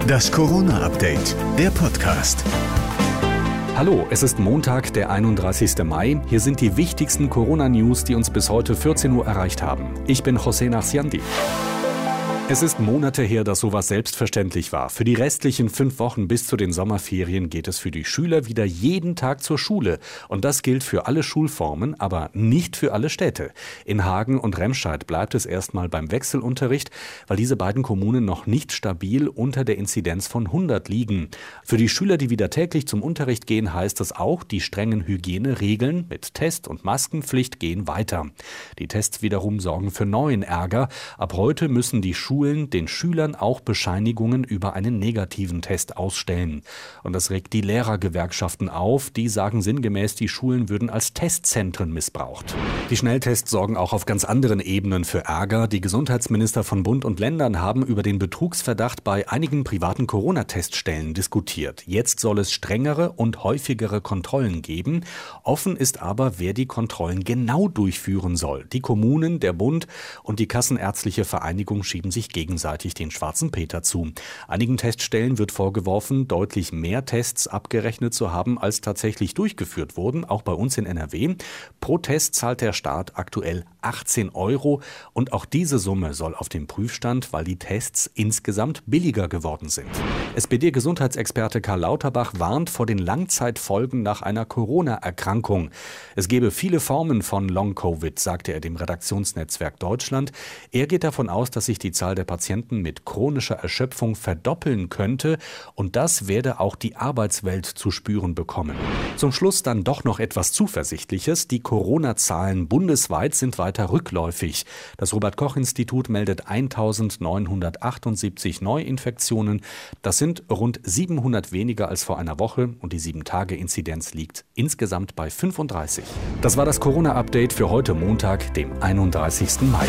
Das Corona-Update, der Podcast. Hallo, es ist Montag, der 31. Mai. Hier sind die wichtigsten Corona-News, die uns bis heute 14 Uhr erreicht haben. Ich bin José Nachsiandi. Es ist Monate her, dass sowas selbstverständlich war. Für die restlichen fünf Wochen bis zu den Sommerferien geht es für die Schüler wieder jeden Tag zur Schule. Und das gilt für alle Schulformen, aber nicht für alle Städte. In Hagen und Remscheid bleibt es erstmal beim Wechselunterricht, weil diese beiden Kommunen noch nicht stabil unter der Inzidenz von 100 liegen. Für die Schüler, die wieder täglich zum Unterricht gehen, heißt das auch, die strengen Hygieneregeln mit Test- und Maskenpflicht gehen weiter. Die Tests wiederum sorgen für neuen Ärger. Ab heute müssen die Schulen Schulen den Schülern auch Bescheinigungen über einen negativen Test ausstellen. Und das regt die Lehrergewerkschaften auf. Die sagen sinngemäß, die Schulen würden als Testzentren missbraucht. Die Schnelltests sorgen auch auf ganz anderen Ebenen für Ärger. Die Gesundheitsminister von Bund und Ländern haben über den Betrugsverdacht bei einigen privaten Corona-Teststellen diskutiert. Jetzt soll es strengere und häufigere Kontrollen geben. Offen ist aber, wer die Kontrollen genau durchführen soll. Die Kommunen, der Bund und die Kassenärztliche Vereinigung schieben sich gegenseitig den schwarzen Peter zu. Einigen Teststellen wird vorgeworfen, deutlich mehr Tests abgerechnet zu haben, als tatsächlich durchgeführt wurden, auch bei uns in NRW. Pro Test zahlt der Staat aktuell 18 Euro und auch diese Summe soll auf dem Prüfstand, weil die Tests insgesamt billiger geworden sind. SPD-Gesundheitsexperte Karl Lauterbach warnt vor den Langzeitfolgen nach einer Corona-Erkrankung. Es gebe viele Formen von Long-Covid, sagte er dem Redaktionsnetzwerk Deutschland. Er geht davon aus, dass sich die Zahl Zahl der Patienten mit chronischer Erschöpfung verdoppeln könnte und das werde auch die Arbeitswelt zu spüren bekommen. Zum Schluss dann doch noch etwas Zuversichtliches. Die Corona-Zahlen bundesweit sind weiter rückläufig. Das Robert Koch Institut meldet 1978 Neuinfektionen. Das sind rund 700 weniger als vor einer Woche und die 7-Tage-Inzidenz liegt insgesamt bei 35. Das war das Corona-Update für heute Montag, dem 31. Mai.